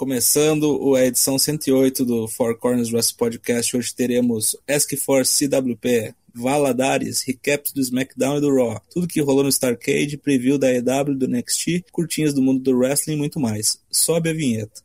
Começando a edição 108 do Four Corners Wrestling Podcast, hoje teremos Ask for CWP, Valadares, recaps do SmackDown e do Raw, tudo que rolou no Starcade, preview da EW, do NXT, curtinhas do mundo do wrestling e muito mais. Sobe a vinheta.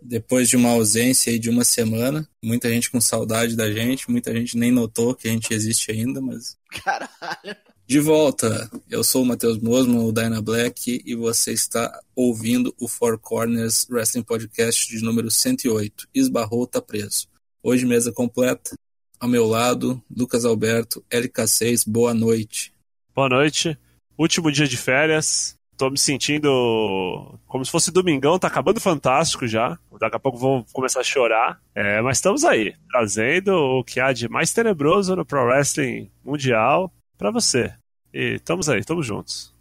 Depois de uma ausência de uma semana, muita gente com saudade da gente, muita gente nem notou que a gente existe ainda, mas. Caralho. De volta, eu sou o Matheus Mosman, o Dyna Black, e você está ouvindo o Four Corners Wrestling Podcast de número 108. Esbarrou, tá preso. Hoje, mesa completa. Ao meu lado, Lucas Alberto, LK6, boa noite. Boa noite. Último dia de férias. Tô me sentindo como se fosse domingão, tá acabando fantástico já. Daqui a pouco vou começar a chorar. É, mas estamos aí, trazendo o que há de mais tenebroso no Pro Wrestling Mundial para você. E estamos aí, estamos juntos.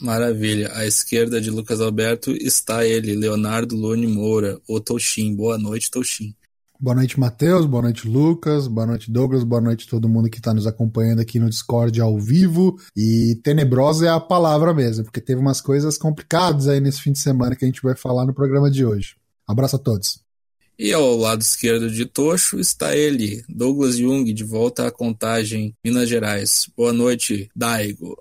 Maravilha. À esquerda de Lucas Alberto está ele, Leonardo Lune Moura, o Toshin. Boa noite, Toshin. Boa noite, Matheus. Boa noite, Lucas. Boa noite, Douglas. Boa noite todo mundo que está nos acompanhando aqui no Discord ao vivo. E tenebrosa é a palavra mesmo, porque teve umas coisas complicadas aí nesse fim de semana que a gente vai falar no programa de hoje. Abraço a todos. E ao lado esquerdo de Tocho está ele, Douglas Jung, de volta à contagem, Minas Gerais. Boa noite, Daigo.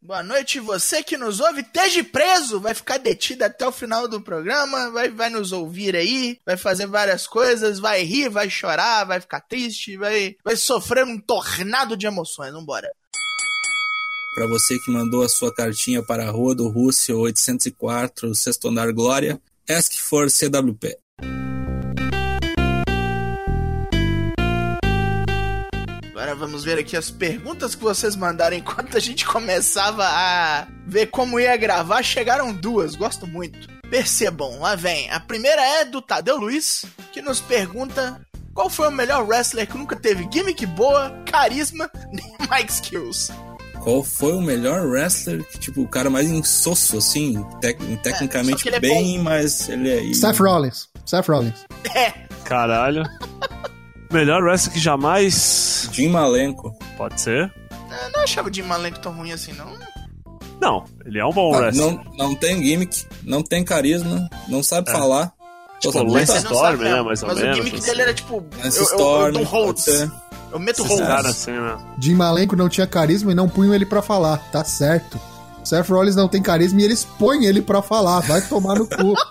Boa noite, você que nos ouve, esteja preso, vai ficar detido até o final do programa, vai, vai nos ouvir aí, vai fazer várias coisas, vai rir, vai chorar, vai ficar triste, vai, vai sofrer um tornado de emoções. Vambora. Para você que mandou a sua cartinha para a Rua do Rússia 804, sexto andar Glória, Ask for CWP. Agora vamos ver aqui as perguntas que vocês mandaram enquanto a gente começava a ver como ia gravar. Chegaram duas, gosto muito. Percebam, lá vem. A primeira é do Tadeu Luiz, que nos pergunta qual foi o melhor wrestler que nunca teve gimmick boa, carisma, nem Mike Skills. Qual foi o melhor wrestler que, tipo, o cara mais insosso, assim, tec tecnicamente é, bem, mas ele é. Seth Rollins. Seth Rollins. É. Caralho. Melhor wrestler que jamais. Jim Malenko. Pode ser? Eu não achava o Jim Malenko tão ruim assim, não. Não, ele é um bom Não, wrestler. não, não tem gimmick, não tem carisma, não sabe É. falar. Tipo, Pô, Lance tá- Storm, né, mesmo, mais ou Mas menos, o gimmick assim. dele era tipo. Lance eu, eu, Storm, eu holds. ser. Eu meto caras assim, né? Jim Malenko não tinha carisma e não punham ele pra falar. Tá certo. Seth Rollins não tem carisma e eles põem ele pra falar. Vai tomar no cu.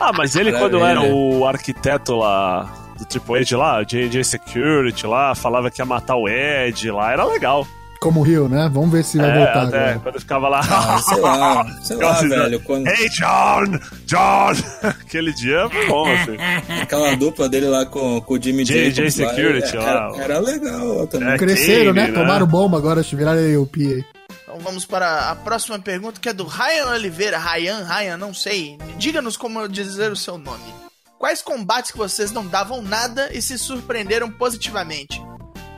Ah, mas ele Maravilha. quando era o arquiteto lá do Triple H lá, JJ Security lá, falava que ia matar o Ed lá, era legal. Como Rio, né? Vamos ver se vai É, voltar até agora. quando ficava lá. Ah, sei lá, sei lá, velho. Quando, Hey John! John! Aquele dia foi bom, assim. aquela dupla dele lá com, com o Jimmy J.J. Jacobs lá, Security era, lá. Era legal também. É, Cresceram, Kane, né? né? Tomaram bomba agora, viraram AOP aí. Então vamos para a próxima pergunta que é do Ryan Oliveira. Ryan, Ryan, não sei. Diga-nos como dizer o seu nome. Quais combates que vocês não davam nada e se surpreenderam positivamente?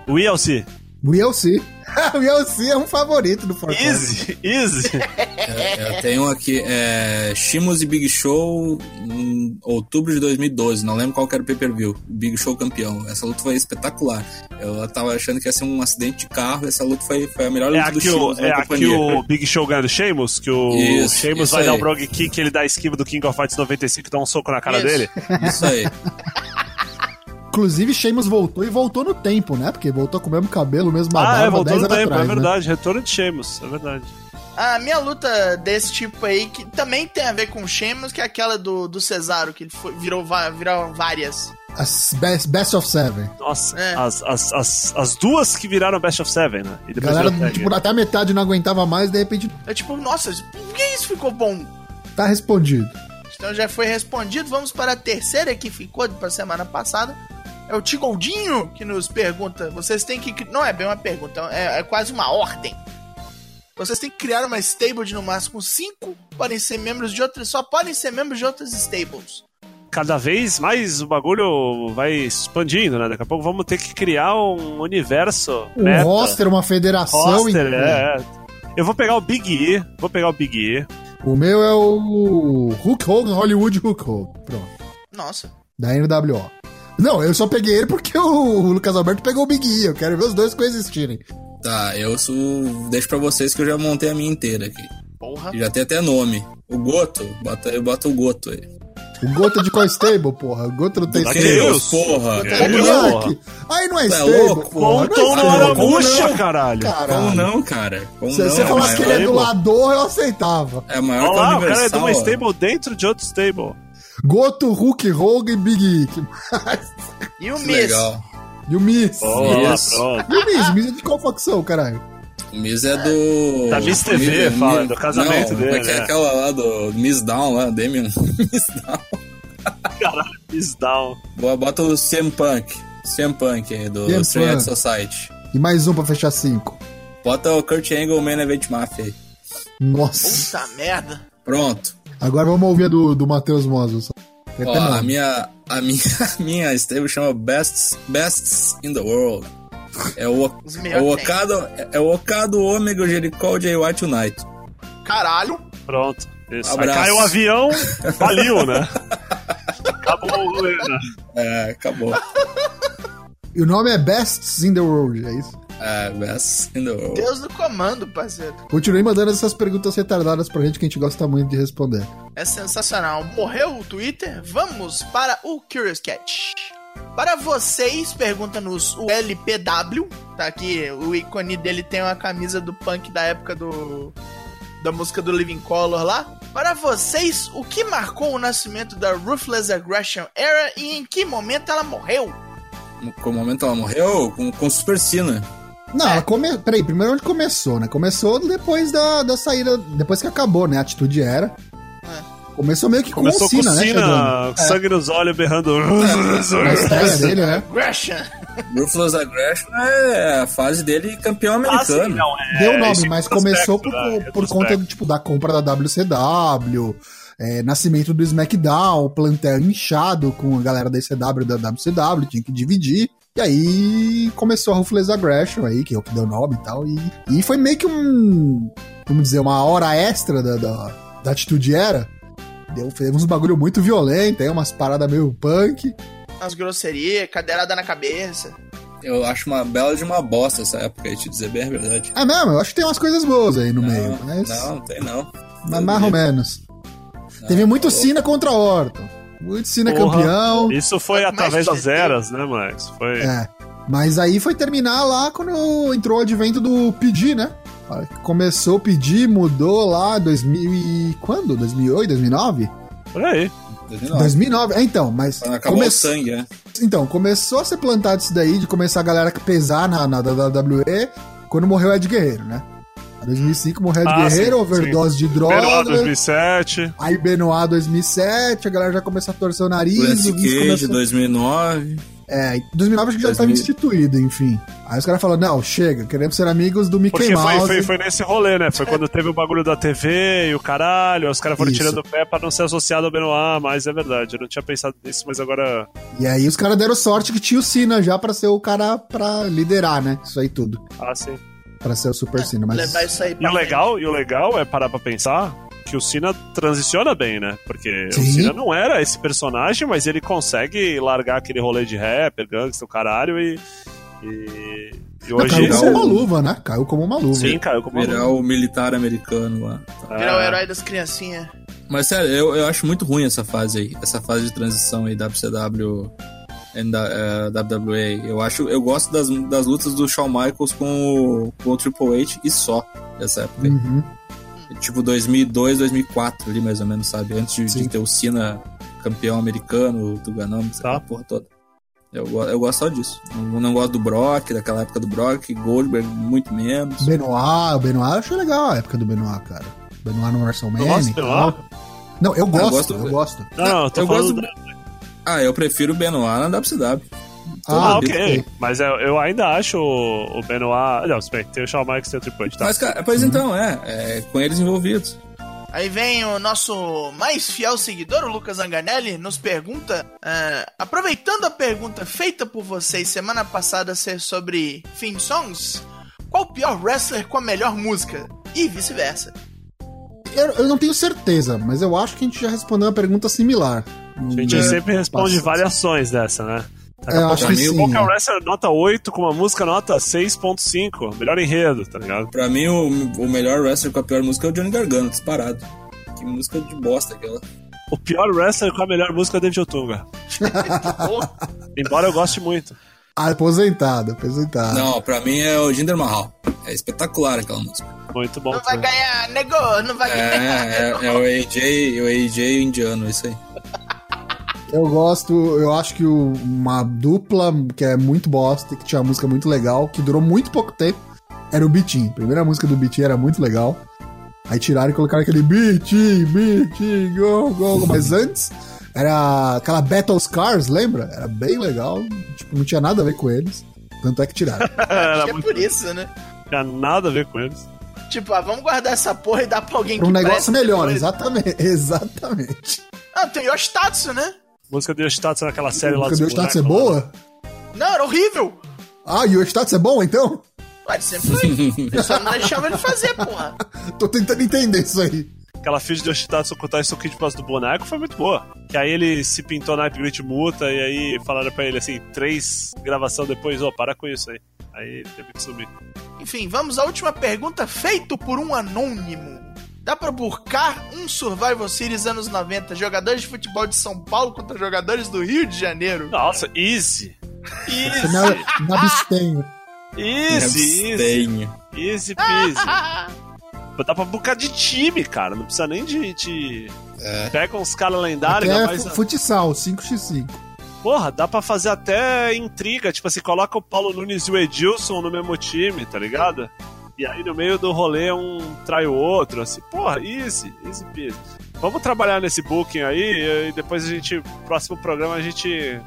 O ELC. O ELC. o ELC é um favorito do Fortnite. Easy, easy. É, eu tenho aqui é, Shimos e Big Show em outubro de 2012. Não lembro qual que era o pay-per-view. Big Show campeão. Essa luta foi espetacular. Eu tava achando que ia ser um acidente de carro. Essa luta foi, foi a melhor É luta do aqui, o, Shimos é na aqui o Big Show ganha do Sheamus, que o Isso, Sheamus isso vai dar aí. o Brog Kick, ele dá a esquiva do King of Fights 95 e dá um soco na cara Isso. dele. Isso aí. Inclusive, Sheamus voltou e voltou no tempo, né? Porque voltou com o mesmo cabelo, o mesmo Ah, é, voltou 10 no tempo, atrás, é né? verdade. Retorno de Sheamus, é verdade. A minha luta desse tipo aí, que também tem a ver com o Sheamus, que é aquela do, do Cesaro, que ele foi- virou, virou várias. As best, best of Seven. Nossa, É. as, as, as, as duas que viraram Best of Seven, né? E depois Galera, tipo, até a metade não aguentava mais, de repente É tipo, nossa, por que isso ficou bom? tá respondido. Então já foi respondido. Vamos para a terceira que ficou para semana passada. É o Tigoldinho que nos pergunta. Vocês têm que. Não é bem uma pergunta, é, é quase uma ordem. Vocês têm que criar uma stable de no máximo cinco. Podem ser membros de outras. Só podem ser membros de outras stables. Cada vez mais o bagulho vai expandindo, né? Daqui a pouco vamos ter que criar um universo. Um meta. roster, uma federação. Roster, é, é. Eu vou pegar o Big E, vou pegar o Big E. O meu é o Hulk Hogan, Hollywood Hulk Hogan. Pronto. Nossa. Da NWO. Não, eu só peguei ele porque o Lucas Alberto pegou o Big E. Eu quero ver os dois coexistirem. Tá, eu sou. Deixo pra vocês que eu já montei a minha inteira aqui. Porra. E já tem até nome. O Goto, bota, eu boto o Goto aí. O Goto de qual stable, porra? O Goto não tem stable. Deus. porra. É, moleque. Aí não é Tá stable, louco? porra. Contou Não é stable. bucha, não? caralho. Caralho. Como não, cara? Como Se não? você é, falasse que ele é do lador, eu aceitava. é a maior que Olha a lá, o cara é de Universal. uma stable dentro de outro stable. Goto, Hulk, Hogan e Big Ick. E o Que Miss? legal. E o Miss. Boa, pronto. E o Miss? O Miss é de qual facção, caralho? O Miz é do. Da Miss TV, Mi- fala, Mi- do casamento não, dele, É que é né? aquela lá do Miss Down lá, Damian. Miss Down. Caralho, Miss Down. Boa, Bota o CM Punk. CM Punk aí, do Punk. Society. E mais um pra fechar cinco. Bota o Kurt Angle Man Event Mafia aí. Nossa. Puta merda. Pronto. Agora vamos ouvir a do, do Matheus Mosos. Tem Ó, a minha, a minha, a minha stable chama Best, Bests in the World. É o, é o. Okado, é o Okado Omega, o Jericho, o Jay White United. Caralho. Pronto. Isso. Aí Abraço. caiu o avião, faliu, né? Acabou o rolê, né? É, acabou. E o nome é Bests in the World, é isso? The World. Deus no comando, parceiro. Continue mandando essas perguntas retardadas pra gente que a gente gosta muito de responder. É sensacional. Morreu o Twitter? Vamos para o Curious Cat. Para vocês, pergunta-nos o LPW. Tá aqui, o ícone dele tem uma camisa do punk da época do. da música do Living Color lá. Para vocês, o que marcou o nascimento da Ruthless Aggression Era e em que momento ela morreu? Com o momento ela morreu com, com Super Cena. Não, É. ela come... peraí, primeiro onde começou, né? Começou depois da, da saída, depois que acabou, né? A atitude era. Começou meio que com Começou o Cena, com né? Cena, chegando? sangue nos olhos, berrando. Na estreia dele, né? Aggression. Ruthless Aggression é a fase dele campeão Ah, sim, americano. não, é, Deu nome, esse mas começou por, né? por conta Retrospecto. tipo, da compra da WCW, é, nascimento do SmackDown, plantel inchado com a galera da ECW e da WCW, tinha que dividir. E aí começou a Ruthless Aggression aí, que é o que deu nome e tal. E, e foi meio que um, vamos dizer, uma hora extra da, da, da Atitude Era. Deu, fez uns bagulho muito violento, aí umas paradas meio punk. As grosserias, cadeirada na cabeça. Eu acho uma bela de uma bosta essa época aí, te dizer bem a verdade. Ah, mesmo, eu acho que tem umas coisas boas aí no não, meio, mas, não, não tem não. mas mais ou menos. Teve muito Cena contra Orton. Muito Cena Porra. campeão. Isso foi mais através das eras, né? Isso Foi... É. Mas aí foi terminar lá quando entrou o advento do pedir, né? Começou o pedir, mudou lá 2000 e... Quando? 2008, 2009? Por aí. 2009. 2009. É, então, mas... Acabou come- o sangue, né? Então, começou a ser plantado isso daí, de começar a galera a pesar na, na WWE, quando morreu o Ed Guerreiro, né? Em 2005 morreu Ed Ah, Guerreiro, sim, overdose de Benoit droga. 2007. Aí Benoit 2007, a galera já começou a torcer o nariz. O Cage, começou... 2009. 2009. É, em 2009 acho que já 2000. estava instituído, enfim. Aí os caras falaram, não, chega, queremos ser amigos do Mickey Porque foi, Mouse. foi, foi nesse rolê, né? Foi quando teve o bagulho da TV e o caralho, os caras foram Isso. tirando o pé pra não ser associado ao Benoit, mas é verdade, eu não tinha pensado nisso, mas agora. E aí os caras deram sorte que tinha o Cena já pra ser o cara pra liderar, né? Isso aí tudo. Ah, sim. Pra ser o Super Cena. Mas Levar isso aí E pra o legal, e o legal é parar pra pensar que o Cena transiciona bem, né? Porque Sim. o Cena não era esse personagem, mas ele consegue largar aquele rolê de rapper, gangster, o caralho, e. E, e Não, hoje. caiu como Sim. uma luva, né? Caiu como uma luva. Sim, caiu como uma Virar o militar americano lá. Virar o É. herói das criancinhas. Mas sério, eu, eu acho muito ruim essa fase aí. Essa fase de transição aí, WCW e da, eh, WWE. Eu acho, eu gosto das, das lutas do Shawn Michaels com o, com o Triple H e só dessa época. Uhum. Tipo 2002, 2004 ali mais ou menos, sabe? Antes de, de ter o Cena campeão americano, do Ganão, Tá. porra toda. Eu, eu gosto só disso. Não, não gosto do Brock, daquela época do Brock, Goldberg, muito menos. Benoit, o Benoit eu achei legal a época do Benoit, cara. Benoit no WrestleMania. Tal. Benoit? Não, eu gosto, gosto- eu gosto. Não, não, eu tô Eu falando. gosto da- Ah, eu prefiro o Benoit na WCW. Ah, Todo ok. Mas eu, eu ainda acho o, o Benoit. Não, se bem que tem o Shawn Michaels e tem o Triple H, tá? Mas, cara, pois então, é, é, com eles envolvidos. Aí vem o nosso mais fiel seguidor, o Lucas Anganelli, nos pergunta, ah, aproveitando a pergunta feita por vocês semana passada ser sobre theme songs, qual o pior wrestler com a melhor música? E vice-versa. Eu, eu não tenho certeza, mas eu acho que a gente já respondeu uma pergunta similar. A gente É, sempre responde passa. variações dessa, né? É, eu acho que sim. Qual que é o é. wrestler nota 8 com uma música nota 6.5? Melhor enredo, tá ligado? Pra mim, o, o melhor wrestler com a pior música é o Johnny Gargano, disparado. Que música de bosta aquela. O pior wrestler com a melhor música é o David Otunga. Embora eu goste muito. Aposentado, aposentado. Não, pra mim é o Jinder Mahal. É espetacular aquela música. Muito bom. Não vai ganhar, nego, não vai É, ganhar. é, é o AJ, o AJ indiano, isso aí. Eu gosto, eu acho que o- uma dupla que é muito bosta, que tinha uma música muito legal, que durou muito pouco tempo, era o Bitin. A primeira música do Bitin era muito legal. Aí tiraram e colocaram aquele Bitin, Bitin, go, go, go. Mas antes, era aquela Battle Scars, lembra? Era bem legal, tipo, não tinha nada a ver com eles. Tanto é que tiraram. Era Acho que é muito... por isso, né? Não tinha nada a ver com eles. Tipo, ah, vamos guardar essa porra e dar pra alguém Pra um que negócio presta melhor, exatamente. Exatamente. Ah, tem Yoshitatsu, né? Música do Yoshitatsu naquela série lá Porque o dos Yoshitsatsu é boa? Não, era horrível. Ah, e o Yoshitsatsu é bom, então? Ué, sempre foi. Eu só não deixava ele fazer, porra. Tô tentando entender isso aí. Aquela ficha de Yoshitatsu com o Taiso Kid por causa do boneco foi muito boa. Que aí ele se pintou na Upgrade Multa e aí falaram pra ele assim, três gravação depois, ô, para com isso aí. Aí ele teve que sumir. Enfim, vamos à última pergunta feito por um anônimo. Dá pra buscar um Survival Series anos 90, jogadores de futebol de São Paulo contra jogadores do Rio de Janeiro? Nossa, easy. Easy. me, me abstenho. Easy, easy. Abstenho. Easy peasy. Dá pra buscar de time, cara. Não precisa nem de. de... É. Pega uns caras lendários, é mas. fu- futsal, 5x5. Porra, dá pra fazer até intriga. Tipo assim, coloca o Paulo Nunes e o Edilson no mesmo time, tá ligado? E aí no meio do rolê um trai o outro, assim. Porra, easy, easy peasy. Vamos trabalhar nesse booking aí e depois a gente, próximo programa, a gente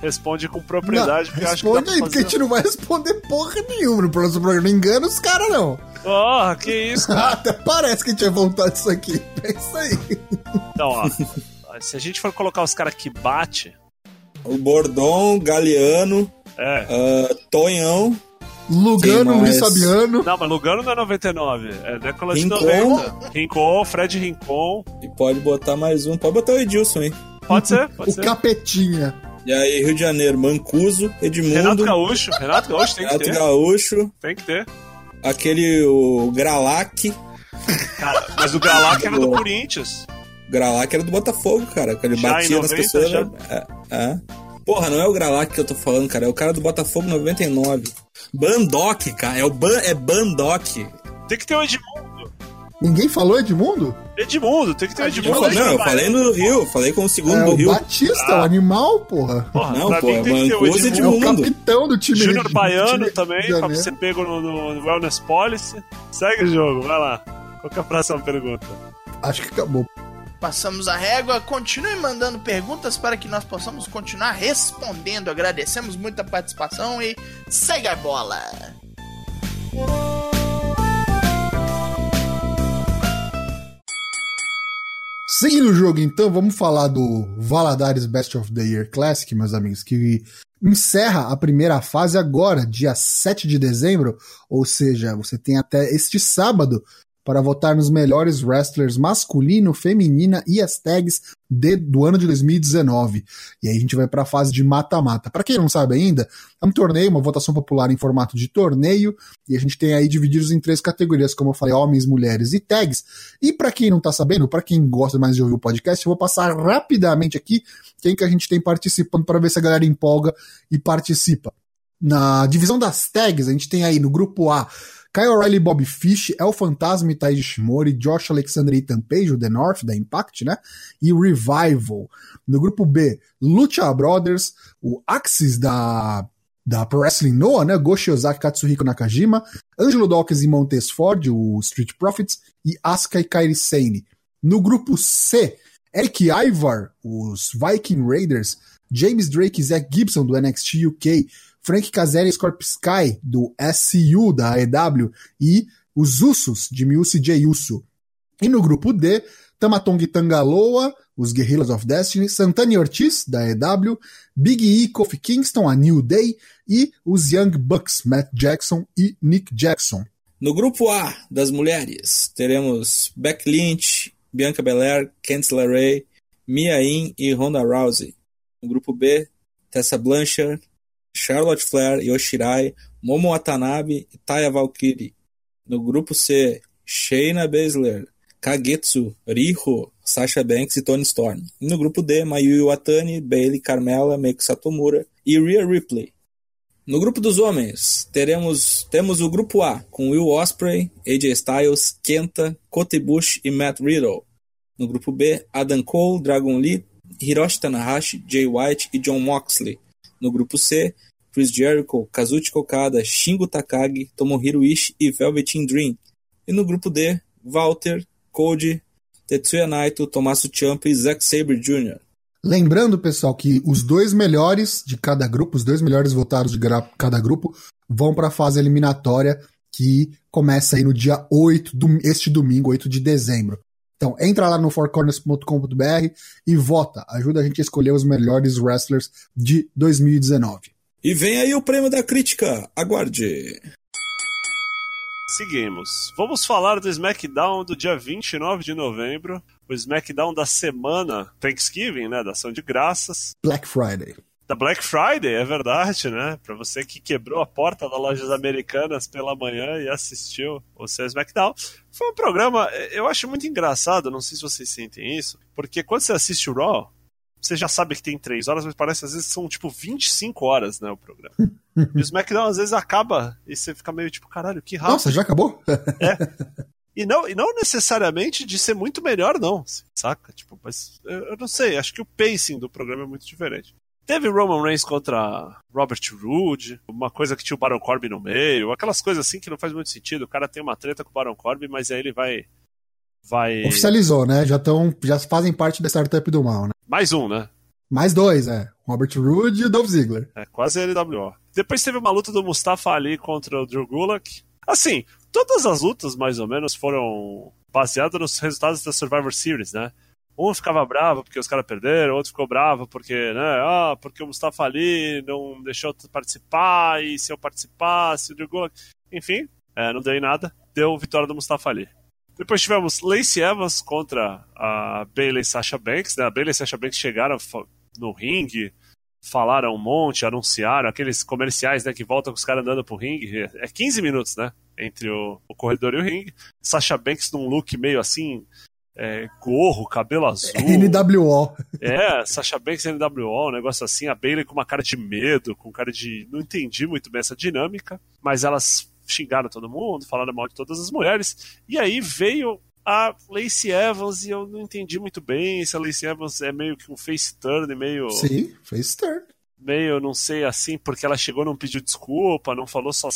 responde com propriedade. Não, porque eu acho que responde aí, porque a gente não vai responder porra nenhuma no próximo programa. Não engana os caras, não. Porra, que isso, cara. Até parece que a gente vai voltar disso aqui. Pensa aí. Então, ó. Se a gente for colocar os caras que bate, O Bordon, Galeano, é. ah, Tonhão, Lugano, Quem Luiz mais? Fabiano. Não, mas Lugano não é 99, é década de Rincon. 90. Rincon, Fred Rincon. e pode botar mais um. Pode botar o Edilson, hein? Pode ser, pode O ser. Capetinha. E aí, Rio de Janeiro, Mancuso, Edmundo, Renato Gaúcho, Renato Gaúcho tem que Renato ter. Gaúcho, Tem que ter. aquele o Gralac. Cara, mas o Galac era do Corinthians. Gralac era do Botafogo, cara. Que ele Já batia em nas 90 pessoas. já? É, é. Porra, não é o Gralac que eu tô falando, cara. É o cara do Botafogo 99. Bandock, cara. É o Ban, é Bandock. Tem que ter o Edmundo. Ninguém falou Edmundo? Edmundo, tem que ter o Eu Edmundo. falei, não, eu falei no Rio. Falei com o segundo É do o Rio. Batista, Ah. o animal, porra. Porra, Não, pô, é tem que ter o Mancuso e É o Edmundo. Edmundo. capitão do time. Júnior do Baiano time também, pra ser pego no, no, no Wellness Policy. Segue o jogo, vai lá. Qual que é a próxima pergunta? Acho que acabou. Passamos a régua. Continue mandando perguntas para que nós possamos continuar respondendo. Agradecemos muito a participação e segue a bola. Seguindo o jogo, então, vamos falar do Valadares Best of the Year Classic, meus amigos, que encerra a primeira fase agora, dia 7 de dezembro, ou seja, você tem até este sábado para votar nos melhores wrestlers masculino, feminina e as tags de- do ano de 2019. E aí a gente vai para a fase de mata-mata. Para quem não sabe ainda, é um torneio, uma votação popular em formato de torneio, e a gente tem aí divididos em três categorias, como eu falei, homens, mulheres e tags. E para quem não tá sabendo, para quem gosta mais de ouvir o podcast, eu vou passar rapidamente aqui quem que a gente tem participando para ver se a galera empolga e participa. Na divisão das tags, a gente tem aí no grupo A Kyle O'Reilly, Bob Fish, El Fantasma e Taiji Shimori, Josh Alexander e Ethan Page, o The North, da Impact, né? E Revival. No grupo B, Lucha Brothers, o Axis da, da Pro Wrestling Noah, né? Goshi Ozaki, Katsuhiko Nakajima, Angelo Dawkins e Montes Ford, o Street Profits, e Asuka e Kairi Sane. No grupo C, Eric Ivar, os Viking Raiders, James Drake e Zach Gibson, do NXT UK, Frank Kazarian Scorpio Sky, do SCU, da AEW, e os Usos, de Miusi J. Uso. E no grupo D, Tamatonga Tangaloa, os Guerrillas of Destiny, Santana e Ortiz, da AEW, Big E, Kofi Kingston, a New Day, e os Young Bucks, Matt Jackson e Nick Jackson. No grupo A das mulheres, teremos Beck Lynch, Bianca Belair, Candice LeRae, Mia Yim e Ronda Rousey. No grupo B, Tessa Blanchard, Charlotte Flair, Yoshirai, Momo Watanabe e Taya Valkyrie. No grupo C, Shayna Baszler, Kagetsu, Riho, Sasha Banks e Tony Storm. No grupo D, Mayu Iwatani, Bailey, Carmela, Meiko Satomura e Rhea Ripley. No grupo dos homens, teremos temos o grupo A, com Will Ospreay, AJ Styles, Kenta, Kota Ibushi e Matt Riddle. No grupo B, Adam Cole, Dragon Lee, Hiroshi Tanahashi, Jay White e John Moxley. No grupo C, Chris Jericho, Kazuchi Okada, Shingo Takagi, Tomohiro Ishii e Velveteen Dream. E no grupo D, Walter, Cody, Tetsuya Naito, Tommaso Ciampa e Zack Sabre Jr. Lembrando, pessoal, que os dois melhores de cada grupo, os dois melhores votados de cada grupo, vão para a fase eliminatória que começa aí no dia 8, do, este domingo, 8 de dezembro. Então, entra lá no fourcorners.com.br e vota. Ajuda a gente a escolher os melhores wrestlers de 2019. E vem aí o prêmio da crítica. Aguarde. Seguimos. Vamos falar do SmackDown do dia 29 de novembro, o SmackDown da semana Thanksgiving, né, da ação de graças. Black Friday. Da Black Friday, é verdade, né? Para você que quebrou a porta das lojas americanas pela manhã e assistiu o seu SmackDown. Foi um programa, eu acho muito engraçado, não sei se vocês sentem isso, porque quando você assiste o Raw, você já sabe que tem três horas, mas parece às vezes são tipo 25 horas, né, o programa. e o SmackDown às vezes acaba e você fica meio tipo, caralho, que rápido. Nossa, já acabou? é. E não, e não necessariamente de ser muito melhor, não, saca? Tipo, mas eu não sei, acho que o pacing do programa é muito diferente. Teve Roman Reigns contra Robert Roode, uma coisa que tinha o Baron Corbin no meio, aquelas coisas assim que não faz muito sentido. O cara tem uma treta com o Baron Corbin, mas aí ele vai. vai... Oficializou, né? Já, tão, já fazem parte da startup do mal, né? Mais um, né? Mais dois, é. Robert Roode e o Dolph Ziggler. É, quase LWO. Depois teve uma luta do Mustafa Ali contra o Drew Gulak. Assim, todas as lutas, mais ou menos, foram baseadas nos resultados da Survivor Series, né? Um ficava bravo porque os caras perderam, outro ficou bravo porque, né, ah, porque o Mustafa Ali não deixou participar, e se eu participasse, o Gulak... Enfim, é, não deu em nada, deu vitória do Mustafa Ali. Depois tivemos Lacey Evans contra a Bailey e Sasha Banks, né? A Bailey e Sasha Banks chegaram no ringue, falaram um monte, anunciaram aqueles comerciais, né, que voltam com os caras andando pro ringue. É 15 minutos, né? Entre o, o corredor e o ringue. Sasha Banks num look meio assim, é, gorro, cabelo azul. NWO. É, Sasha Banks NWO, um negócio assim. A Bailey com uma cara de medo, com cara de. Não entendi muito bem essa dinâmica, mas elas xingaram todo mundo, falaram mal de todas as mulheres. E aí veio a Lacey Evans e eu não entendi muito bem se a Lacey Evans é meio que um face turn, meio. Sim, face turn. Meio, não sei assim, porque ela chegou, não pediu desculpa, não falou só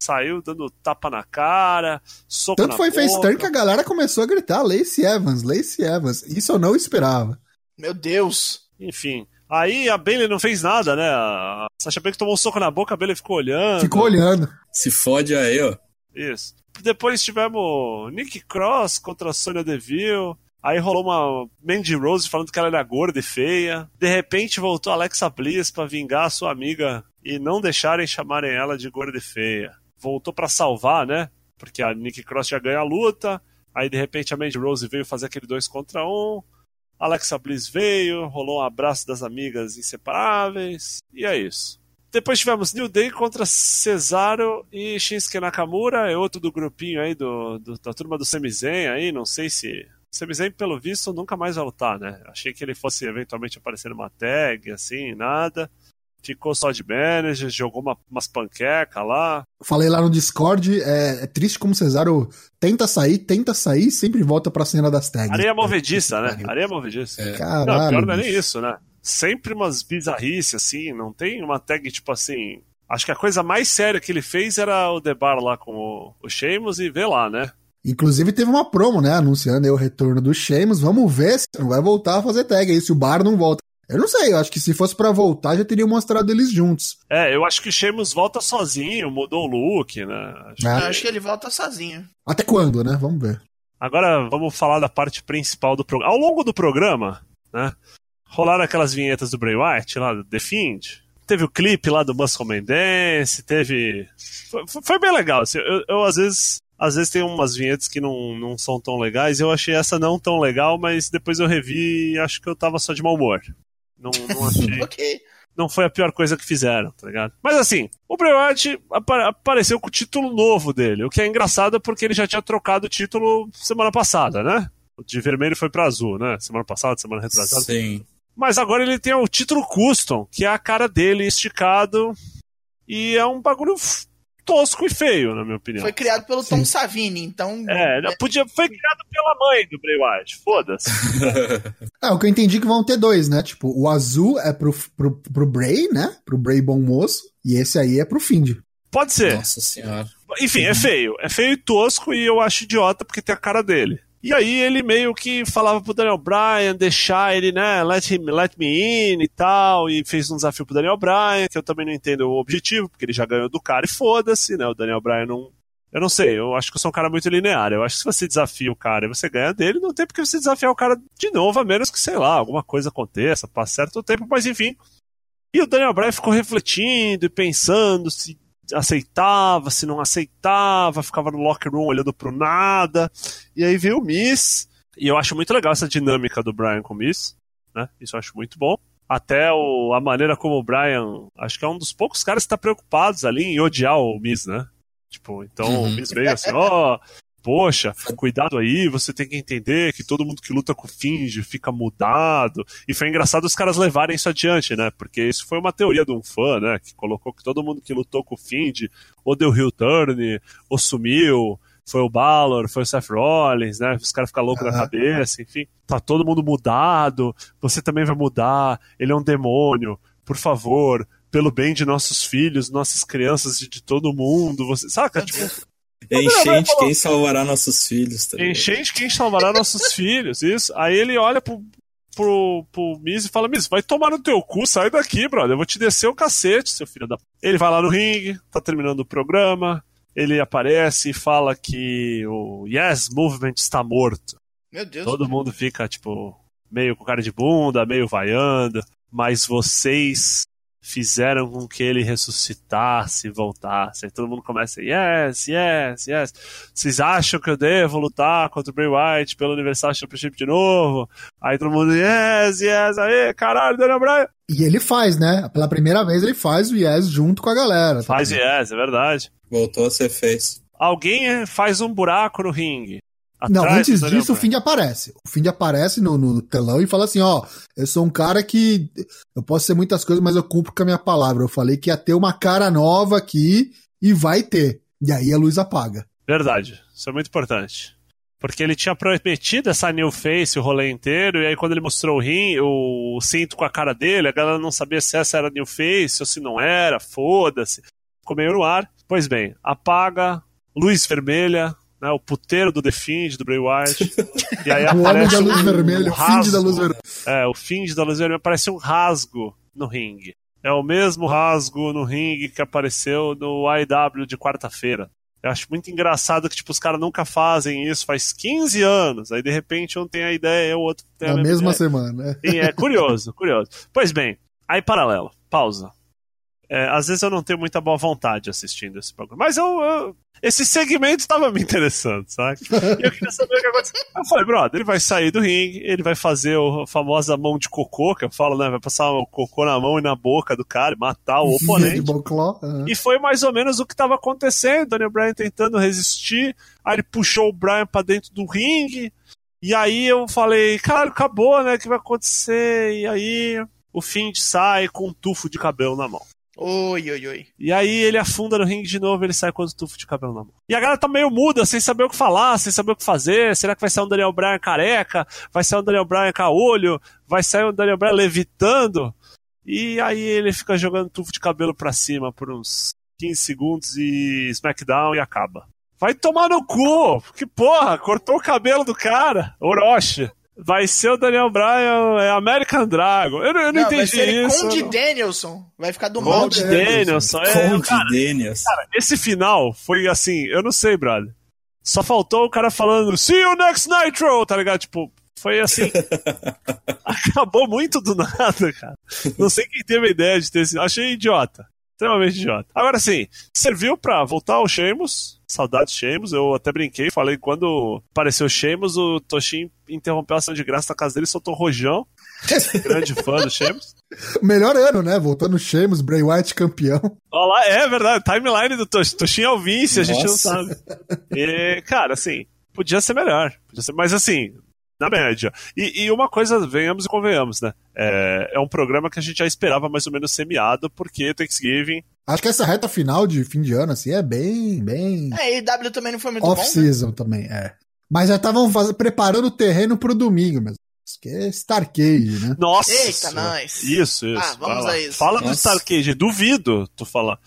saiu dando tapa na cara, soco Tanto na foi boca. face turn que a galera começou a gritar Lacey Evans, Lacey Evans. Isso eu não esperava. Meu Deus. Enfim. Aí a Bailey não fez nada, né? A Sasha Banks tomou um soco na boca, a Bailey ficou olhando. Ficou olhando. Se fode aí, ó. Isso. Depois tivemos Nick Cross contra a Sonya Deville. Aí rolou uma Mandy Rose falando que ela era gorda e feia. De repente voltou Alexa Bliss pra vingar a sua amiga e não deixarem chamarem ela de gorda e feia. Voltou para salvar, né? Porque a Nick Cross já ganhou a luta. Aí de repente a Mandy Rose veio fazer aquele dois contra um. Alexa Bliss veio, rolou um abraço das amigas inseparáveis. E é isso. Depois tivemos New Day contra Cesaro e Shinsuke Nakamura, é outro do grupinho aí do, do da turma do Semizen aí, não sei se. Semizen, pelo visto, nunca mais vai lutar, né? Achei que ele fosse eventualmente aparecer numa tag, assim, nada. Ficou só de manager, jogou uma, umas panquecas lá. Falei lá no Discord, é, é, triste como o Cesaro tenta sair, tenta sair, sempre volta pra cena das tags. Areia movediça, né? Areia movediça. É. Caralho, não, pior não é nem isso, né? Sempre umas bizarrices, assim, não tem uma tag tipo assim. Acho que a coisa mais séria que ele fez era o Debar lá com o, o Sheamus e vê lá, né? Inclusive teve uma promo, né? Anunciando aí o retorno do Sheamus. Vamos ver se não vai voltar a fazer tag aí, se o Bar não volta. Eu não sei, eu acho que se fosse pra voltar já teriam mostrado eles juntos. É, eu acho que o Sheamus volta sozinho, mudou o look, né? Acho Ah. Eu acho que ele volta sozinho. Até quando, né? Vamos ver. Agora vamos falar da parte principal do programa. Ao longo do programa, né? Rolaram aquelas vinhetas do Bray Wyatt lá do The Fiend. Teve o clipe lá do Muscle Man Dance, teve. Foi, foi bem legal. assim, eu, eu, às vezes. Às vezes tem umas vinhetas que não, não são tão legais. Eu achei essa não tão legal, mas depois eu revi e acho que eu tava só de mau humor. Não, não achei. Ok. não foi a pior coisa que fizeram, tá ligado? Mas assim, o Bray Wyatt apareceu com o título novo dele, o que é engraçado porque ele já tinha trocado o título semana passada, né? De vermelho foi para azul, né? Semana passada, semana retrasada. Sim. Mas agora ele tem o título custom, que é a cara dele esticado. E é um bagulho tosco e feio, na minha opinião. Foi criado pelo Tom Savini, então. É, podia, foi criado pela mãe do Bray Wyatt, foda-se. é, o que eu entendi que vão ter dois, né? Tipo, o azul é pro, pro, pro Bray, né? Pro Bray bom moço, e esse aí é pro Find. Pode ser. Nossa senhora. Enfim, é feio. É feio e tosco e eu acho idiota porque tem a cara dele. E aí ele meio que falava pro Daniel Bryan deixar ele, né, let, him, let me in e tal, e fez um desafio pro Daniel Bryan, que eu também não entendo o objetivo, porque ele já ganhou do cara e foda-se, né, o Daniel Bryan não... Eu não sei, eu acho que eu sou um cara muito linear. Eu acho que se você desafia o cara e você ganha dele, não tem porque você desafiar o cara de novo, a menos que, sei lá, alguma coisa aconteça, passe certo tempo, mas enfim. E o Daniel Bryan ficou refletindo e pensando se aceitava, se não aceitava, ficava no locker room olhando pro nada. E aí veio o Miss, e eu acho muito legal essa dinâmica do Brian com o Miss, né? Isso eu acho muito bom. Até o, a maneira como o Brian, acho que é um dos poucos caras que está preocupados ali em odiar o Miss, né? Tipo, então uhum. o Miss veio assim, ó, oh, poxa, cuidado aí, você tem que entender que todo mundo que luta com finge fica mudado. E foi engraçado os caras levarem isso adiante, né? Porque isso foi uma teoria de um fã, né? Que colocou que todo mundo que lutou com o finge ou deu heel turn, ou sumiu, foi o Balor, foi o Seth Rollins, né? Os caras ficam loucos uhum. na cabeça, enfim. Tá todo mundo mudado, você também vai mudar, ele é um demônio, por favor, pelo bem de nossos filhos, nossas crianças e de todo mundo, você saca? Tipo, Enchente, quem salvará nossos filhos? Tá Enchente, quem salvará nossos filhos, isso. Aí ele olha pro, pro, pro Miz e fala: Miz, vai tomar no teu cu, sai daqui, brother. Eu vou te descer o cacete, seu filho da. Ele vai lá no ringue, tá terminando o programa. Ele aparece e fala que o Yes Movement está morto. Meu Deus. Todo mundo fica, tipo, meio com cara de bunda, meio vaiando. Mas vocês fizeram com que ele ressuscitasse, voltasse. Aí todo mundo começa, yes, yes, yes. Vocês acham que eu devo lutar contra o Bray Wyatt pelo Universal Championship de novo? Aí todo mundo, yes, yes, aí, caralho, Daniel Bryan. E ele faz, né? Pela primeira vez ele faz o yes junto com a galera. Tá faz yes, é verdade. Voltou a ser fez. Alguém faz um buraco no ringue. Não, antes disso, o Find aparece. O Find aparece no, no, telão e fala assim: ó, eu sou um cara que. Eu posso ser muitas coisas, mas eu cumpro com a minha palavra. Eu falei que ia ter uma cara nova aqui e vai ter. E aí a luz apaga. Verdade. Isso é muito importante. Porque ele tinha prometido essa new face o rolê inteiro, e aí quando ele mostrou o rim, o cinto com a cara dele, a galera não sabia se essa era new face ou se não era, foda-se. Ficou meio no ar. Pois bem, apaga, luz vermelha, né, o puteiro do The Fiend, do Bray Wyatt. E aí o homem da luz um, vermelha, um rasgo, o Fiend da luz vermelha. É, o Fiend da luz vermelha aparece um rasgo no ringue. É o mesmo rasgo no ringue que apareceu no IW de quarta-feira. Eu acho muito engraçado que, tipo, os caras nunca fazem isso faz 15 anos. Aí, de repente, um tem a ideia, o outro tem a Na mesma, mesma semana. É. é curioso, curioso. Pois bem, aí paralelo, pausa. É, às vezes eu não tenho muita boa vontade assistindo esse programa. Mas eu, eu esse segmento estava me interessando, sabe? E eu queria saber o que aconteceu. Eu falei, brother, ele vai sair do ringue, ele vai fazer a famosa mão de cocô, que eu falo, né? Vai passar o cocô na mão e na boca do cara matar o oponente. E foi mais ou menos o que estava acontecendo. Daniel Bryan tentando resistir. Aí ele puxou o Bryan para dentro do ringue. E aí eu falei, cara, acabou, né? O que vai acontecer? E aí o Find sai com um tufo de cabelo na mão. Oi, oi, oi. E aí ele afunda no ringue de novo ele sai com o tufo de cabelo na mão. E a galera tá meio muda, sem saber o que falar, sem saber o que fazer. Será que vai sair um Daniel Bryan careca? Vai sair um Daniel Bryan olho? Vai sair um Daniel Bryan levitando? E aí ele fica jogando tufo de cabelo pra cima por uns 15 segundos e SmackDown e acaba. Vai tomar no cu! Que porra, cortou o cabelo do cara, Orochi vai ser o Daniel Bryan, é American Dragon. Eu, eu não, não entendi vai ser isso. Conde Danielson. Vai ficar do mal Conde Danielson. É, Conde cara, Danielson. Cara, esse final foi assim, eu não sei, brother. Só faltou o cara falando, see you next Nitro, tá ligado? Tipo, foi assim. acabou muito do nada, cara. Não sei quem teve a ideia de ter esse. Achei idiota. Extremamente idiota. Agora sim, serviu pra voltar ao Sheamus. Saudades Sheamus. Eu até brinquei, falei quando apareceu o Sheamus, o Toshin interrompeu a ação de graça na casa dele e soltou rojão. Grande fã do Sheamus. Melhor ano, né? Voltando Sheamus, Bray Wyatt campeão. Olha lá, é verdade. Timeline do Tosh- Toshinho Alvince, a gente não sabe. E, cara, assim, podia ser melhor. Podia ser, mas assim, na média. E, e uma coisa, venhamos e convenhamos, né? É, é um programa que a gente já esperava mais ou menos semiado, porque Thanksgiving. Acho que essa reta final de fim de ano, assim, é bem, bem É, e W também não foi muito bom. né? off-season também, é. Mas já estavam preparando o terreno pro domingo mesmo. Isso que é Starcade, né? Nossa! Eita, nós. Isso, isso. Ah, vamos a isso. Fala do Nossa. Starcade, duvido tu falar.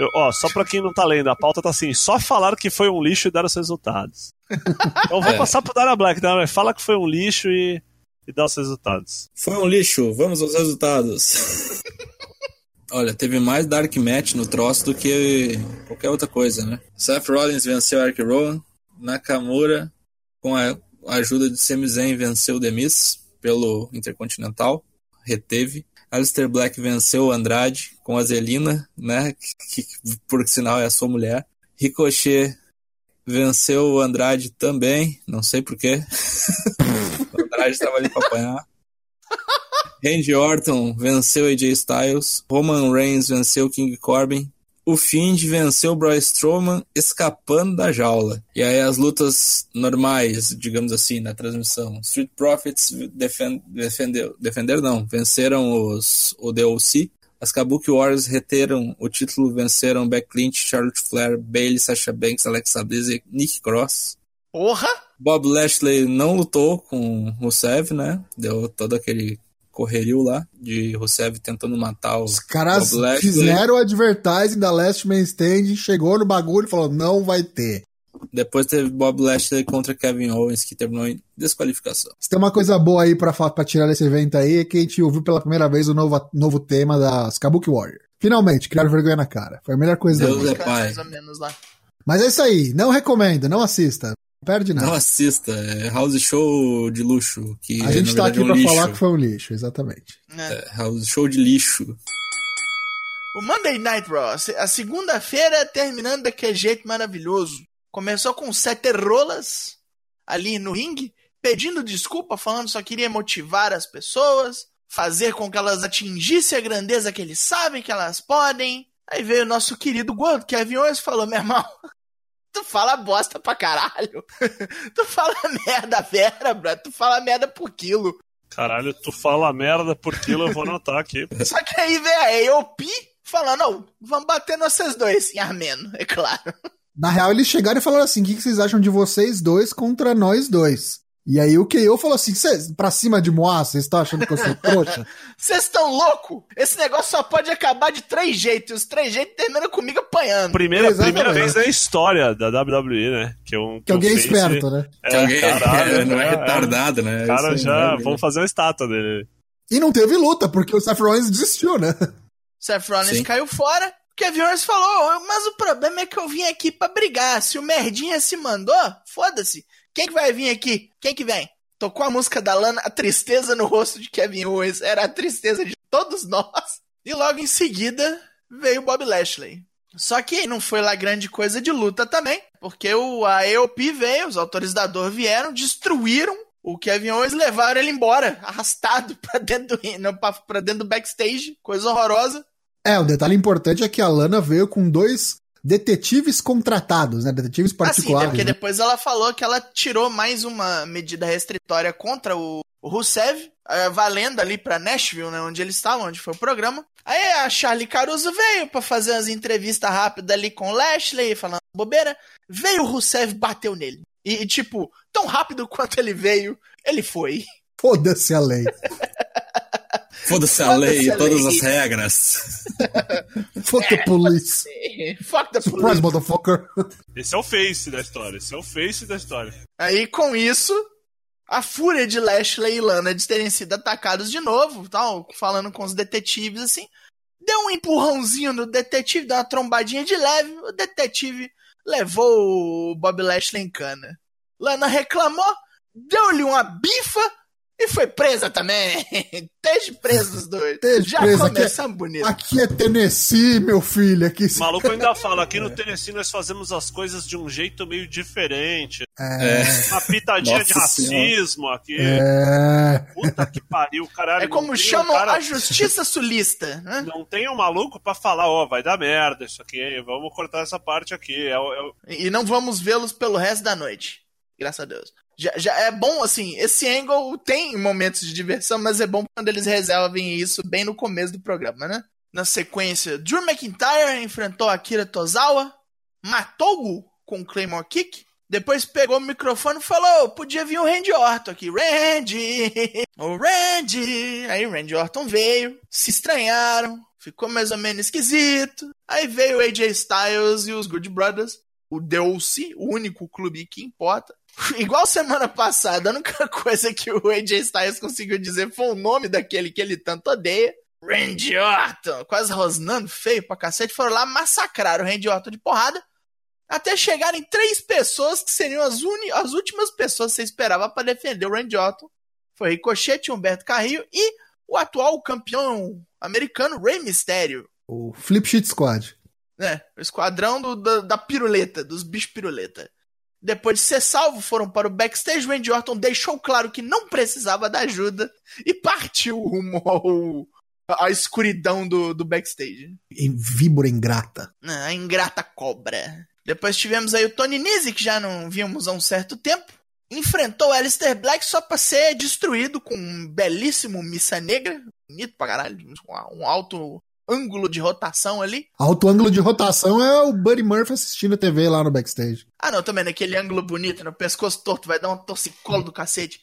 Eu- ó, só pra quem não tá lendo, a pauta tá assim: só falar que foi um lixo e dar os resultados. Então vou É. passar pro Dara Black, Dara Black, fala que foi um lixo e, e dá os resultados. Foi um lixo, vamos aos resultados. Olha, teve mais Dark Match no troço do que qualquer outra coisa, né? Seth Rollins venceu Eric Rowan, Nakamura, com a ajuda de Sami Zayn, venceu o The Miz pelo Intercontinental, reteve. Alistair Black venceu o Andrade com a Zelina, né? Que, que, por sinal é a sua mulher. Ricochet venceu o Andrade também, não sei porquê. o Andrade estava ali para apanhar. Randy Orton venceu AJ Styles. Roman Reigns venceu King Corbin. O Fiend venceu Braun Strowman escapando da jaula. E aí as lutas normais, digamos assim, na transmissão. Street Profits defend, defendeu, defenderam não, venceram os, o DLC. As Kabuki Warriors reteram o título, venceram Beck Lynch, Charlotte Flair, Bailey, Sasha Banks, Alexa Bliss e Nick Cross. Porra! Bob Lashley não lutou com Rusev, né? Deu todo aquele correrio lá de Rusev tentando matar o Os caras fizeram o advertising da Last Man Stand, chegou no bagulho e falou: não vai ter. Depois teve Bob Lashley contra Kevin Owens, que terminou em desqualificação. Se tem uma coisa boa aí pra, pra tirar desse evento aí, é que a gente ouviu pela primeira vez o novo, novo tema das Kabuki Warrior. Finalmente, criaram vergonha na cara. Foi a melhor coisa Deus da noite. é pai. Mais ou menos lá. Mas é isso aí, não recomendo, não assista. Não perde nada. Não assista, é house show de luxo. Que a gente tá aqui é um pra lixo. falar que foi um lixo, exatamente. né? É, house show de lixo. O Monday Night Raw, a segunda-feira terminando daquele jeito maravilhoso. Começou com sete rolas ali no ringue, pedindo desculpa, falando que só queria motivar as pessoas, fazer com que elas atingissem a grandeza que eles sabem que elas podem. Aí veio o nosso querido gordo, Kevin Owens, e falou: meu irmão, tu fala bosta pra caralho. tu fala merda vera, bro. Tu fala merda por quilo. Caralho, tu fala merda por quilo, eu vou anotar aqui. Só que aí veio a AOP falando, não, vamos bater vocês dois, em armeno, é claro. Na real, eles chegaram e falaram assim: o que que vocês acham de vocês dois contra nós dois? E aí o KO falou assim: "Cê- pra cima de Moá, vocês estão achando que eu sou trouxa? Vocês estão louco? Esse negócio só pode acabar de três jeitos. e Os três jeitos terminam comigo apanhando. Primeira, Exatamente. primeira vez na história da WWE, né? Que, um, Que alguém é um face- esperto, né? É, Que alguém caralho, não é, é, retardado, né? é. Cara, Isso já. é Vamos fazer uma estátua dele. E não teve luta, porque o Seth Rollins desistiu, né? Seth Rollins Sim. caiu fora. Kevin Owens falou, mas o problema é que eu vim aqui pra brigar. Se o Merdinha se mandou, foda-se. Quem que vai vir aqui? Quem que vem? Tocou a música da Lana, a tristeza no rosto de Kevin Owens. Era a tristeza de todos nós. E logo em seguida veio Bob Lashley. Só que não foi lá grande coisa de luta também, porque o, a EOP veio, os autores da dor vieram, destruíram o Kevin Owens levaram ele embora, arrastado pra dentro do, pra, pra dentro do backstage, coisa horrorosa. É, o detalhe importante é que a Lana veio com dois detetives contratados, né? Detetives Assim, particulares. porque né? depois ela falou que ela tirou mais uma medida restritória contra o, Rusev, eh, valendo ali pra Nashville, né, onde eles estavam, onde foi o programa. Aí a Charlie Caruso veio pra fazer umas entrevistas rápidas ali com o Lashley, falando bobeira. Veio o Rusev, bateu nele. E, e, tipo, tão rápido quanto ele veio, ele foi. Foda-se a lei. Foda-se a lei e todas as regras. Fuck the police. Fuck the Surprise, police. motherfucker. Esse é o face da história. Esse é o face da história. Aí, com isso, a fúria de Lashley e Lana de terem sido atacados de novo, tal, falando com os detetives assim, deu um empurrãozinho no detetive, deu uma trombadinha de leve, o detetive levou o Bob Lashley em cana. Lana reclamou, deu-lhe uma bifa, E foi presa também. Esteja preso os dois. Esteja Já preso, começamos bonito. Aqui é Tennessee, meu filho. Aqui O maluco ainda fala, aqui no Tennessee nós fazemos as coisas de um jeito meio diferente. é, Uma pitadinha Nossa de racismo aqui. é, Puta que pariu, caralho. É como um chamam cara- a justiça sulista. Né? Não tem um maluco pra falar, ó, vai dar merda isso aqui, hein? vamos cortar essa parte aqui. É, é E não vamos vê-los pelo resto da noite. Graças a Deus. Já, já é bom, assim, esse angle tem momentos de diversão, mas é bom quando eles resolvem isso bem no começo do programa, né? Na sequência, Drew McIntyre enfrentou Akira Tozawa, matou-o com o Claymore Kick, depois pegou o microfone e falou: podia vir o Randy Orton aqui. Randy! O Randy! Aí o Randy Orton veio, se estranharam, ficou mais ou menos esquisito. Aí veio o AJ Styles e os Good Brothers, o Deuce, o único clube que importa. Igual semana passada, a única coisa que o AJ Styles conseguiu dizer foi o nome daquele que ele tanto odeia. Randy Orton, quase rosnando feio pra cacete, foram lá massacrar o Randy Orton de porrada até chegarem três pessoas que seriam as, uni- as últimas pessoas que você esperava para defender o Randy Orton. Foi Ricochet, Humberto Carrillo e o atual campeão americano, Rey Mysterio. o Flip Sheet Squad. Né? O esquadrão do- da, da piruleta, dos bichos piruleta. Depois de ser salvo, foram para o backstage. Randy Orton deixou claro que não precisava da ajuda e partiu rumo ao, à escuridão do, do backstage. Em víbora ingrata. Ah, A ingrata cobra. Depois tivemos aí o Tony Nese, que já não vimos há um certo tempo. Enfrentou o Alistair Black só pra ser destruído com um belíssimo missa negra. Bonito pra caralho. Um alto ângulo de rotação ali. Alto ângulo de rotação é o Buddy Murphy assistindo a TV lá no backstage. Ah, não, também naquele ângulo bonito, no pescoço torto, vai dar um torcicolo do cacete.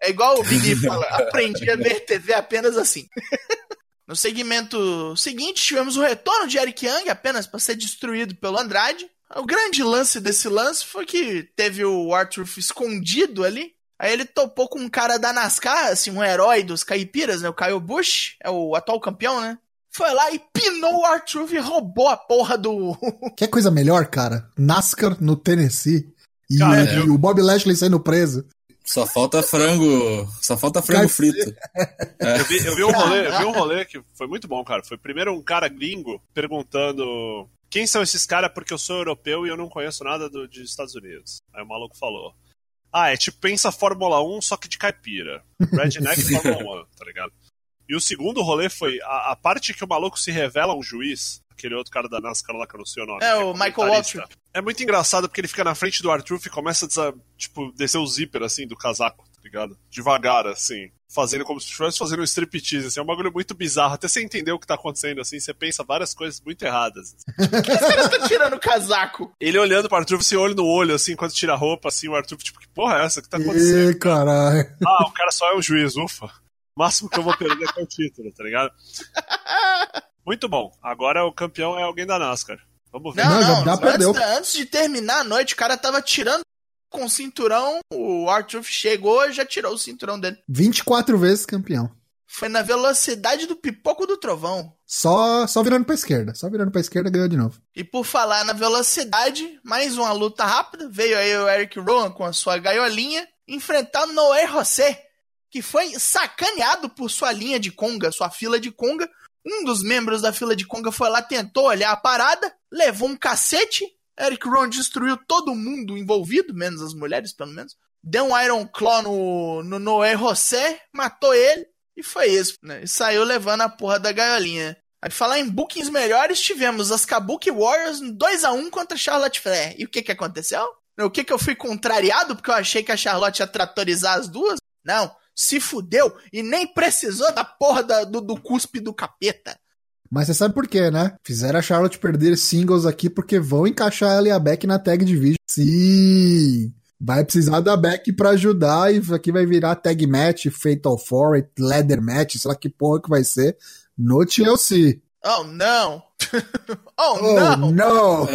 É igual o Big fala, aprendi a ver TV apenas assim. No segmento seguinte, tivemos o retorno de Eric Young, apenas para ser destruído pelo Andrade. O grande lance desse lance foi que teve o Arthur escondido ali. Aí ele topou com um cara da NASCAR, assim, um herói dos caipiras, né? O Kyle Busch, é o atual campeão, né? Foi lá e pinou o Arthur e roubou a porra do, Quer coisa melhor, cara? NASCAR no Tennessee. E, Cara, e eu- o Bob Lashley saindo preso. Só falta frango. Só falta frango frito. Eu vi, eu vi um rolê, eu vi um rolê que foi muito bom, cara. Foi primeiro um cara gringo perguntando quem são esses caras porque eu sou europeu e eu não conheço nada do, dos Estados Unidos. Aí o maluco falou. Ah, é tipo, pensa Fórmula 1, só que de caipira. Redneck Fórmula 1, tá ligado? E o segundo rolê foi a, a parte que o maluco se revela um juiz, aquele outro cara da NASCAR lá que eu não sei o nome. É, que o Michael. Waltrip. É muito engraçado porque ele fica na frente do Arthur e começa a tipo, descer o zíper, assim, do casaco, tá ligado? Devagar, assim. Fazendo como se estivesse fazendo um striptease, assim. É um bagulho muito bizarro. Até você entender o que tá acontecendo, assim, você pensa várias coisas muito erradas. Esse cara tá tirando o casaco. Ele olhando pro Arthur, você olho no olho, assim, quando tira a roupa, assim, o Arthur, tipo, que porra é essa que tá acontecendo? Ih, caralho. Ah, o cara só é um juiz, ufa. O máximo que eu vou perder é o título, tá ligado? Muito bom. Agora o campeão é alguém da NASCAR. Vamos ver. Não, Não, não, antes, antes de terminar a noite, o cara tava tirando com o cinturão, o Arthur chegou e já tirou o cinturão dele. 24 vezes campeão. Foi na velocidade do pipoco do trovão. Só, só virando pra esquerda. Só virando pra esquerda ganhou de novo. E por falar na velocidade, mais uma luta rápida. Veio aí o Eric Rowan com a sua gaiolinha, enfrentando Noé José, que foi sacaneado por sua linha de conga, sua fila de conga. Um dos membros da fila de conga foi lá, tentou olhar a parada, levou um cacete. Eric Rowan destruiu todo mundo envolvido, menos as mulheres, pelo menos. Deu um Iron Claw no, no Noé José, matou ele, e foi isso. Né? E saiu levando a porra da gaiolinha. Aí falar em bookings melhores, tivemos as Kabuki Warriors 2x1 contra Charlotte Flair. E o que que aconteceu? O que que eu fui contrariado porque eu achei que a Charlotte ia tratorizar as duas? Não, se fudeu e nem precisou da porra da- do, do cuspe do capeta. Mas você sabe por quê, né? Fizeram a Charlotte perder singles aqui porque vão encaixar ela e a Beck na tag division. Sim! Vai precisar da Beck pra ajudar e isso aqui vai virar tag match, Fatal Four, Leather match, sei lá que porra que vai ser, no TLC. Oh, não! oh, Oh, não! não!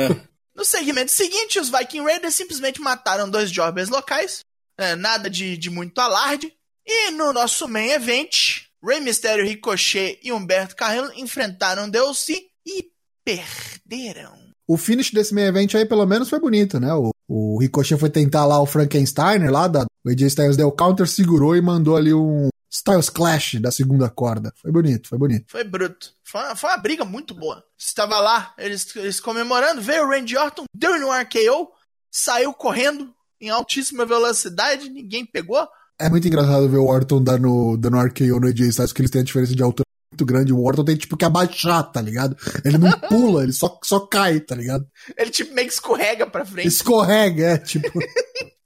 No segmento seguinte, os Viking Raiders simplesmente mataram dois jobbers locais. É, nada de, de muito alarde. E no nosso main event, Rey Mysterio, Ricochet e Humberto Carrillo enfrentaram DLC e perderam. O finish desse main event aí pelo menos foi bonito, né? O O Ricochet foi tentar lá o Frankenstein lá, da, o AJ Styles deu counter, segurou e mandou ali um Styles Clash da segunda corda. Foi bonito, foi bonito. Foi bruto. Foi uma, foi uma briga muito boa. Estava lá, eles, eles comemorando, veio o Randy Orton, deu no RKO, saiu correndo em altíssima velocidade, ninguém pegou. É muito engraçado ver o Orton dando, dando RKO no AJ Styles, porque eles têm a diferença de altura muito grande. O Orton tem tipo que abaixar, tá ligado? Ele não pula, ele só, só cai, tá ligado? Ele tipo meio que escorrega pra frente. Escorrega, é, tipo.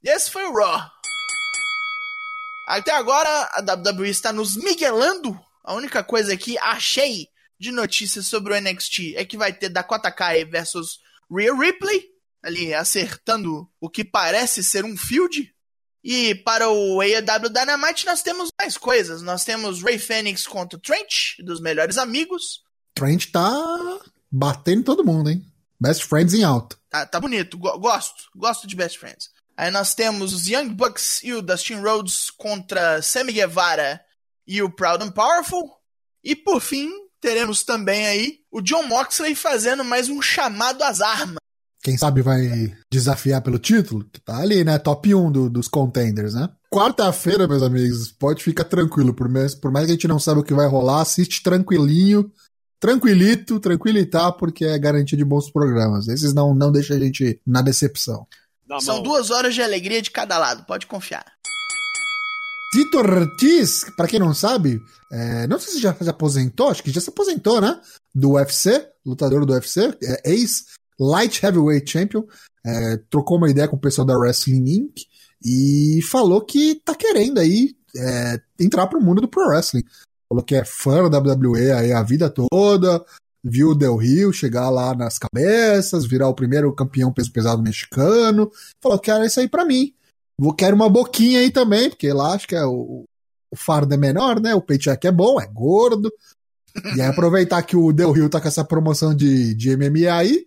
e esse foi o Raw. Até agora a WWE está nos miguelando. A única coisa que achei de notícias sobre o NXT é que vai ter Dakota Kai versus Rhea Ripley, ali acertando o que parece ser um field. E para o AEW Dynamite nós temos mais coisas. Nós temos Ray Fênix contra o Trent, dos melhores amigos. Trent tá batendo todo mundo, hein? Best Friends em alto. Tá, tá bonito, gosto. Gosto de Best Friends. Aí nós temos os Young Bucks e o Dustin Rhodes contra Sammy Guevara e o Proud and Powerful. E por fim, teremos também aí o John Moxley fazendo mais um chamado às armas. Quem sabe vai desafiar pelo título, que tá ali, né? Top 1 do, dos contenders, né? Quarta-feira, meus amigos, pode ficar tranquilo. Por mais, por mais que a gente não saiba o que vai rolar, assiste tranquilinho, tranquilito, tranquilitar, porque é garantia de bons programas. Esses não, não deixam a gente na decepção. São duas horas de alegria de cada lado, pode confiar. Tito Ortiz, pra quem não sabe, é, não sei se já se aposentou, acho que já se aposentou, né? Do UFC, lutador do UFC, é, ex Light Heavyweight Champion, é, trocou uma ideia com o pessoal da Wrestling Inc. e falou que tá querendo aí é, entrar pro mundo do Pro Wrestling. Falou que é fã da WWE aí a vida toda, viu o Del Rio chegar lá nas cabeças, virar o primeiro campeão peso pesado mexicano. Falou, quero isso aí pra mim. Vou quero uma boquinha aí também, porque lá acho que é o, o fardo é menor, né? O paycheck é bom, é gordo. E aí aproveitar que o Del Rio tá com essa promoção de, de MMA aí,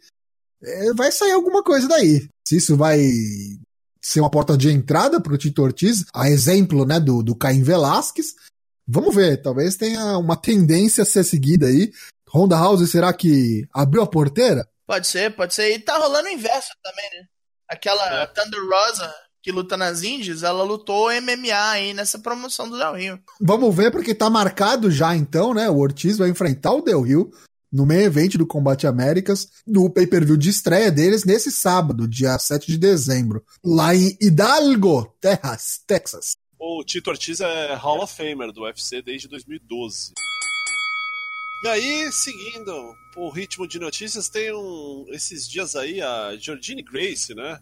é, vai sair alguma coisa daí. Se isso vai ser uma porta de entrada pro Tito Ortiz, a exemplo, né, do, do Caim Velasquez, vamos ver, talvez tenha uma tendência a ser seguida aí. Honda House, será que abriu a porteira? Pode ser, pode ser. E tá rolando o inverso também, né? Aquela é. Thunder Rosa que luta nas Indies, ela lutou MMA aí nessa promoção do Del Rio. Vamos ver, porque tá marcado já então, né? O Ortiz vai enfrentar o Del Rio no meio evento do Combate Américas, no pay-per-view de estreia deles nesse sábado, dia 7 de dezembro, lá em Hidalgo, Texas, Texas. O Tito Ortiz é Hall of Famer do UFC desde 2012. E aí, seguindo o ritmo de notícias, tem um, esses dias aí a Georgine Grace, né?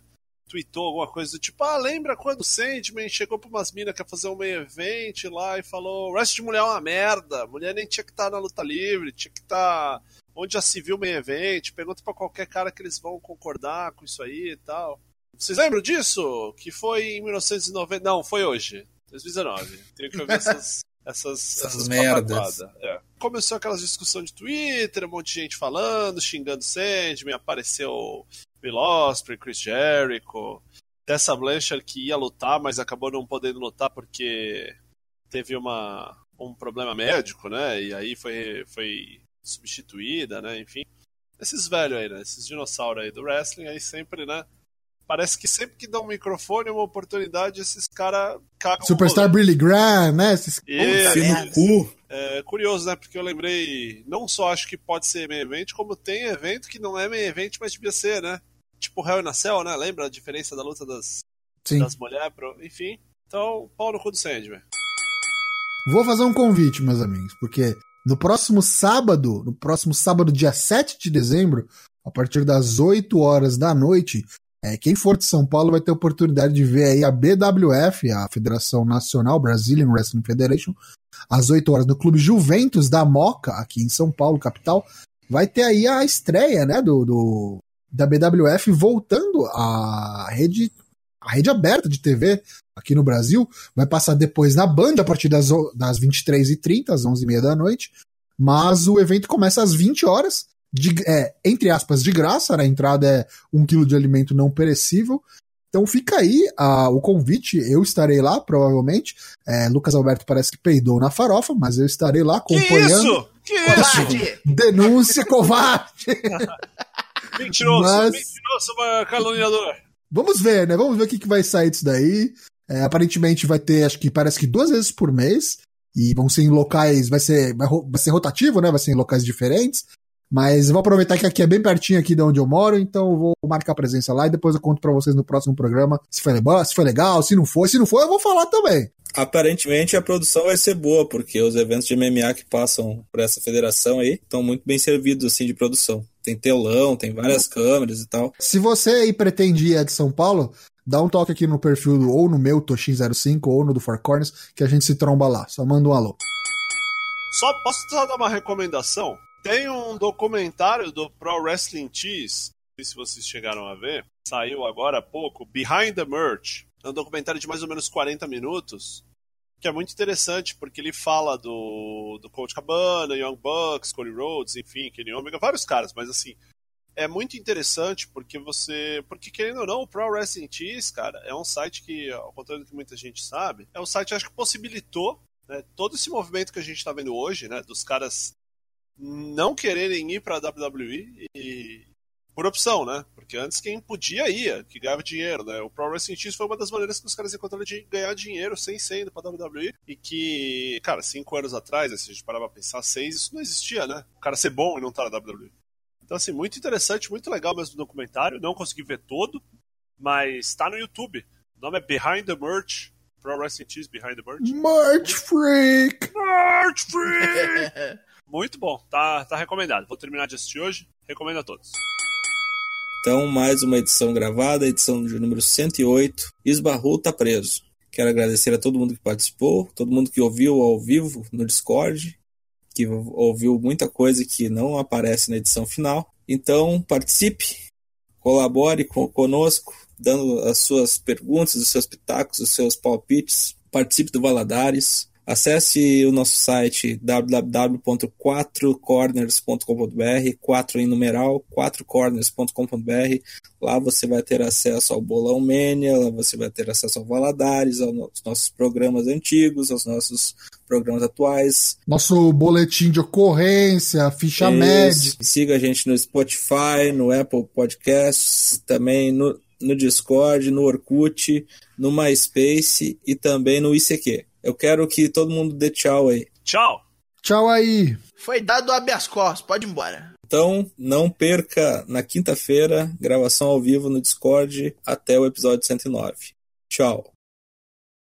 Tweetou alguma coisa do tipo, ah, lembra quando o Sandman chegou pra umas minas que ia fazer um meio evento lá e falou, o resto de mulher é uma merda, mulher nem tinha que estar tá na luta livre, tinha que estar tá onde já se viu meio evento, pergunta para qualquer cara que eles vão concordar com isso aí e tal. Vocês lembram disso? Que foi em 1990, não, foi hoje, 2019. Tenho que ouvir essas... Essas, essas, essas merdas. É. Começou aquelas discussões de Twitter, um monte de gente falando, xingando Sandman, apareceu Bill Osprey, Chris Jericho, Tessa Blanchard que ia lutar, mas acabou não podendo lutar porque teve uma, um problema médico, né? E aí foi, foi substituída, né? Enfim. Esses velhos aí, né? Esses dinossauros aí do wrestling aí sempre, né? Parece que sempre que dá um microfone, uma oportunidade, esses caras cagam. Superstar Billy Graham, né? Esses é, cu. É curioso, né? Porque eu lembrei, não só acho que pode ser main event, como tem evento que não é main event, mas devia ser, né? Tipo Hell in a Cell, né? Lembra a diferença da luta das, das mulheres? Pro... Enfim, então, pau no cu do Sandman. Vou fazer um convite, meus amigos, porque no próximo sábado, no próximo sábado, dia 7 de dezembro, a partir das 8 horas da noite, é, quem for de São Paulo vai ter a oportunidade de ver aí a BWF, a Federação Nacional Brazilian Wrestling Federation, às 8 horas no Clube Juventus da Moca, aqui em São Paulo, capital. Vai ter aí a estreia, né, do, do da BWF voltando à rede, à rede aberta de TV aqui no Brasil. Vai passar depois na Band a partir das, das 23h30, às 11h30 da noite. Mas o evento começa às 20 horas, de, é, entre aspas, de graça. Né? A entrada é um quilo de alimento não perecível. Então fica aí o convite, eu estarei lá, provavelmente. É, Lucas Alberto parece que peidou na farofa, mas eu estarei lá acompanhando. Que isso? Que isso? Denúncia covarde! Mentiroso, Mas... mentiroso, caluniador. vamos ver, né? Vamos ver o que, que vai sair disso daí. É, aparentemente vai ter, acho que parece que duas vezes por mês. E vão ser em locais, vai ser, vai, vai ser rotativo, né? Vai ser em locais diferentes. Mas vou aproveitar que aqui é bem pertinho aqui de onde eu moro, então eu vou marcar presença lá e depois eu conto para vocês no próximo programa se foi, legal, se foi legal, se não foi. Se não for, eu vou falar também. Aparentemente a produção vai ser boa, porque os eventos de MMA que passam por essa federação aí estão muito bem servidos assim de produção. Tem telão, tem várias câmeras e tal. Se você aí pretende ir de São Paulo, dá um toque aqui no perfil do, ou no meu Toshin05 ou no do Four Corners que a gente se tromba lá. Só manda um alô. Só posso só dar uma recomendação? Tem um documentário do Pro Wrestling Tees, não sei se vocês chegaram a ver, saiu agora há pouco, Behind the Merch. É um documentário de mais ou menos 40 minutos, que é muito interessante, porque ele fala do, do Coach Cabana, Young Bucks, Cody Rhodes, enfim, Kenny Omega, vários caras, mas assim, é muito interessante porque você. Porque, querendo ou não, o Pro Wrestling Tees, cara, é um site que, ao contrário do que muita gente sabe, é um site acho que possibilitou né, todo esse movimento que a gente está vendo hoje, né, dos caras não quererem ir para a WWE e, por opção, né? Porque antes quem podia ia, que ganhava dinheiro, né? O Pro Wrestling X foi uma das maneiras que os caras encontraram de ganhar dinheiro sem ser indo pra WWE. E que, cara, cinco anos atrás, se a gente parava pra pensar, seis, isso não existia, né? O cara ser bom e não estar tá na WWE. Então, assim, muito interessante, muito legal mesmo o documentário. Não consegui ver todo, mas tá no YouTube. O nome é Behind the Merch. Pro Wrestling X Behind the Merch. Merch Freak! Merch Freak! Muito bom, tá, tá recomendado. Vou terminar de assistir hoje, recomendo a todos. Então, mais uma edição gravada, edição de número 108. Esbarrou, tá preso. Quero agradecer a todo mundo que participou, todo mundo que ouviu ao vivo no Discord, que ouviu muita coisa que não aparece na edição final. Então, participe, colabore conosco, dando as suas perguntas, os seus pitacos, os seus palpites. Participe do Valadares. Acesse o nosso site www.4corners.com.br, 4 em numeral, 4corners.com.br. Lá você vai ter acesso ao Bolão Mania, lá você vai ter acesso ao Valadares, aos nossos programas antigos, aos nossos programas atuais. Nosso boletim de ocorrência, ficha médica. Siga a gente no Spotify, no Apple Podcasts, também no, no Discord, no Orkut, no MySpace e também no ICQ. Eu quero que todo mundo dê tchau aí. Tchau! Tchau aí! Foi dado habeas corpus, pode ir embora. Então, não perca na quinta-feira gravação ao vivo no Discord até o episódio 109. Tchau!